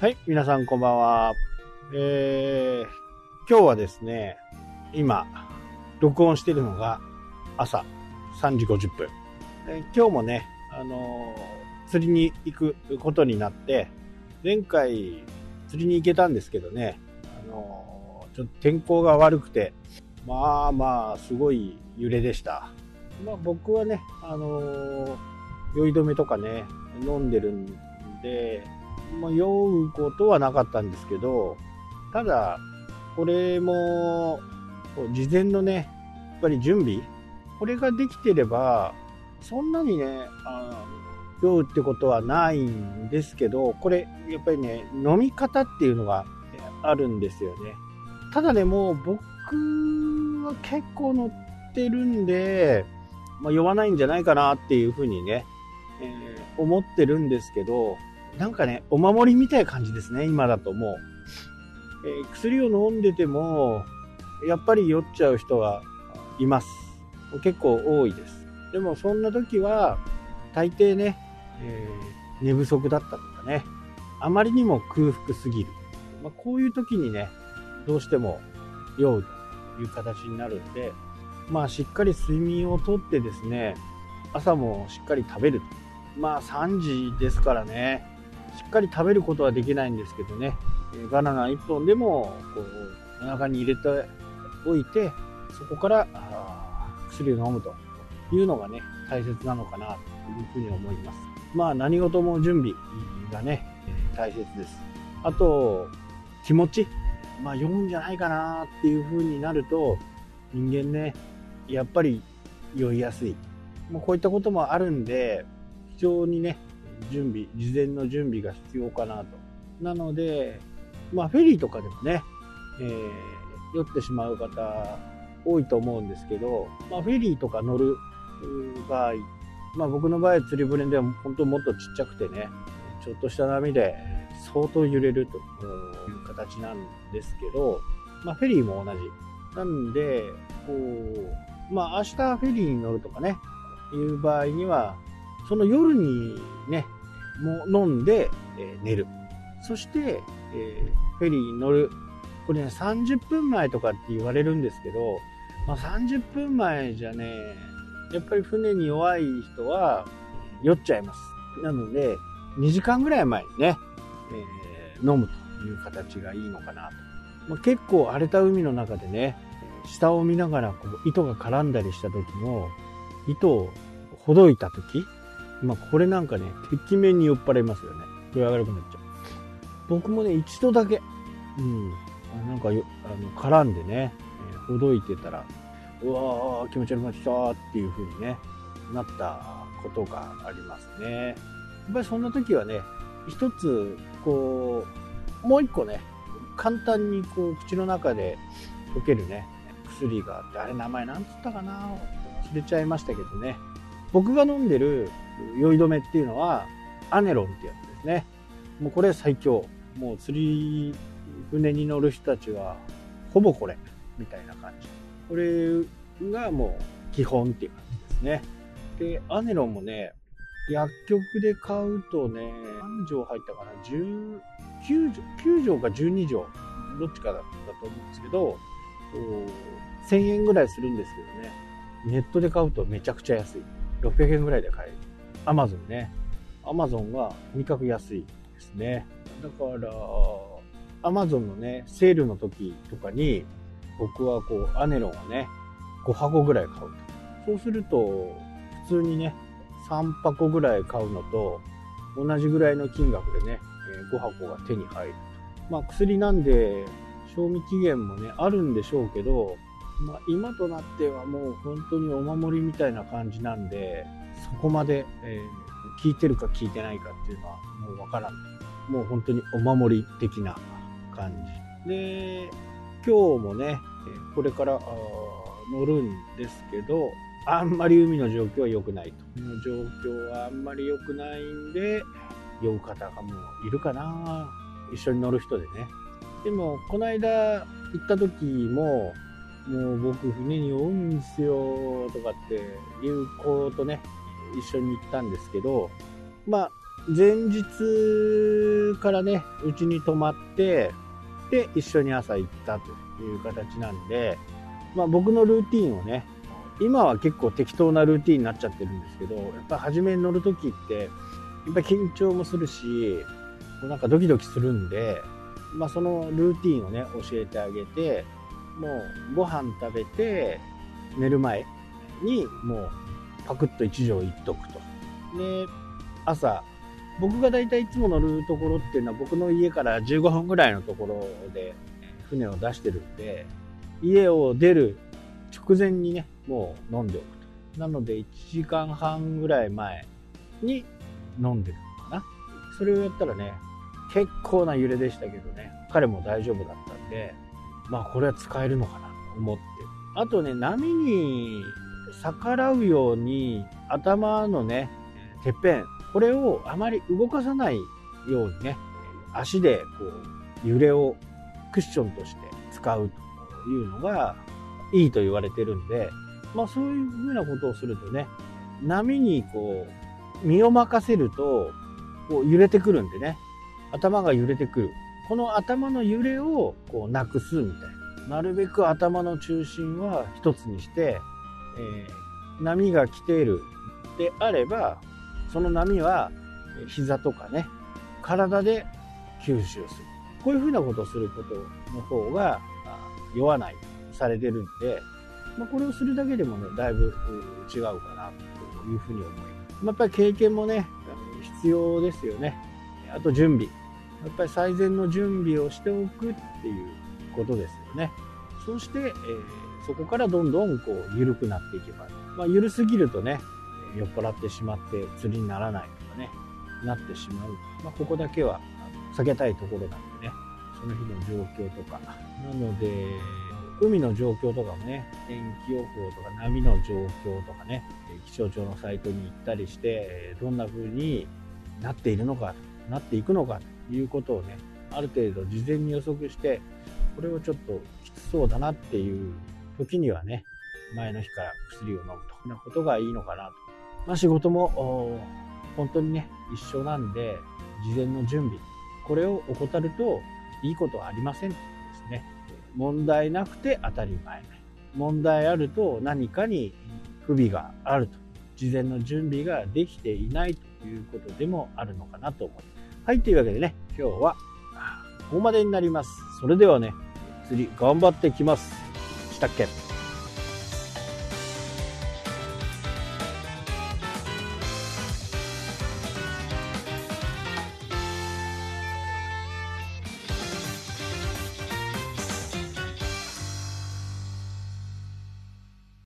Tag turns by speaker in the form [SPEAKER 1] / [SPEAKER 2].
[SPEAKER 1] はい、皆さんこんばんは。えー、今日はですね、今、録音してるのが朝3時50分。え今日もね、あのー釣りに行くことになって、前回釣りに行けたんですけどね、あのーちょっと天候が悪くて、まあまあ、すごい揺れでした。まあ僕はね、あのー酔い止めとかね、飲んでるんで、まあ、酔うことはなかったんですけど、ただ、これも、事前のね、やっぱり準備、これができてれば、そんなにね、あ酔うってことはないんですけど、これ、やっぱりね、飲み方っていうのがあるんですよね。ただね、もう僕は結構乗ってるんで、まあ、酔わないんじゃないかなっていうふうにね、えー思ってるんですけど、なんかね、お守りみたいな感じですね、今だともう。えー薬を飲んでても、やっぱり酔っちゃう人はいます。結構多いです。でもそんな時は、大抵ね、えー寝不足だったとかね、あまりにも空腹すぎる。まあ、こういう時にね、どうしても酔うという形になるんで、まあしっかり睡眠をとってですね、朝もしっかり食べる。まあ3時ですからね、しっかり食べることはできないんですけどね、えーバナナ1本でもこうお腹に入れておいて、そこから薬を飲むというのがね、大切なのかなというふうに思います。まあ何事も準備がね、大切です。あと、気持ち。まあ読むんじゃないかなっていうふうになると、人間ね、やっぱり酔いやすい。もうこういったこともあるんで、非常にね、準備、事前の準備が必要かなと。なので、まあフェリーとかでもね、えー酔ってしまう方多いと思うんですけど、まあフェリーとか乗る場合、まあ僕の場合釣り船では本当もっとちっちゃくてね、ちょっとした波で相当揺れるという形なんですけど、まあフェリーも同じ。なんで、こう、まあ明日フェリーに乗るとかね、いう場合には、その夜にね、もう飲んで、えー寝る。そして、えーフェリーに乗る。これね、30分前とかって言われるんですけど、まあ、30分前じゃね、やっぱり船に弱い人は酔っちゃいます。なので、2時間ぐらい前にね、えー飲むという形がいいのかなと。まあ、結構荒れた海の中でね、下を見ながらこう糸が絡んだりした時も、糸をほどいた時、まあこれなんかね、敵面に酔っ払いますよね。具合悪くなっちゃう。僕もね、一度だけ、うん、あなんかよあの絡んでね、えーほどいてたら、うわー、気持ち悪くなってきたっていう風にね、なったことがありますね。やっぱりそんな時はね、一つ、こう、もう一個ね、簡単にこう、口の中で溶けるね、薬があって、あれ名前なんつったかな忘れちゃいましたけどね。僕が飲んでる酔い止めっていうのは、アネロンってやつですね。もうこれ最強。もう釣り船に乗る人たちは、ほぼこれ、みたいな感じ。これがもう基本っていう感じですね。で、アネロンもね、薬局で買うとね、何錠入ったかな ?9 錠、9錠か12錠、どっちかだったと思うんですけど、1000円ぐらいするんですけどね、ネットで買うとめちゃくちゃ安い。600円ぐらいで買える。アマゾンね。アマゾンがとにかく安いですね。だから、アマゾンのね、セールの時とかに、僕はこう、アネロンをね、5箱ぐらい買うと。そうすると、普通にね、3箱ぐらい買うのと、同じぐらいの金額でね、5箱が手に入る。まあ薬なんで、賞味期限もね、あるんでしょうけど、まあ今となってはもう本当にお守りみたいな感じなんで、そこまで、えー効いてるか効いてないかっていうのはもうわからん。もう本当にお守り的な感じ。で、今日もね、これから乗るんですけど、あんまり海の状況は良くないと。の状況はあんまり良くないんで、酔う方がもういるかな一緒に乗る人でね。でも、この間行った時も、もう僕船に酔うんですよとかっていう子とね、一緒に行ったんですけど、まあ、前日からね、うちに泊まって、で、一緒に朝行ったという形なんで、まあ僕のルーティンをね、今は結構適当なルーティンになっちゃってるんですけど、やっぱ初めに乗るときって、やっぱ緊張もするし、なんかドキドキするんで、まあそのルーティンをね、教えてあげて、もうご飯食べて、寝る前にもうパクッと一錠いっとくと。で、朝、僕が大体いつも乗るところっていうのは僕の家から15分ぐらいのところで船を出してるんで、家を出る直前にね、もう飲んでおくと。なので1時間半ぐらい前に飲んでるのかな。それをやったらね、結構な揺れでしたけどね、彼も大丈夫だったんで、まあこれは使えるのかなと思って。あとね、波に逆らうように頭のね、てっぺん、これをあまり動かさないようにね、足でこう揺れをクッションとして使うというのがいいと言われてるんで、まあそういうふうなことをするとね、波にこう身を任せるとこう揺れてくるんでね、頭が揺れてくる。この頭の揺れをこうなくすみたいな。なるべく頭の中心は一つにして、えー、波が来ているであれば、その波は膝とかね、体で吸収する。こういうふうなことをすることの方が弱ないされてるんで、まあ、これをするだけでもね、だいぶ違うかなというふうに思います。まやっぱり経験もね、必要ですよね。あと準備。やっぱり最善の準備をしておくっていうことですよね。そして、えー、そこからどんどんこう緩くなっていけば、まあ、緩すぎるとね、酔っ払ってしまって釣りにならないとかね、なってしまう。まあ、ここだけは避けたいところなんでね、その日の状況とか。なので、海の状況とかもね、天気予報とか波の状況とかね、気象庁のサイトに行ったりして、どんな風になっているのか、なっていくのかということをね、ある程度事前に予測して、これをちょっときつそうだなっていう時にはね、前の日から薬を飲むということがいいのかなと。まあ、仕事も本当にね、一緒なんで、事前の準備、これを怠るといいことはありませんですね。問題なくて当たり前。問題あると何かに不備があると。事前の準備ができていないということでもあるのかなと思います。はい、というわけでね、今日はここまでになります。それではね、釣り頑張ってきます。したっけ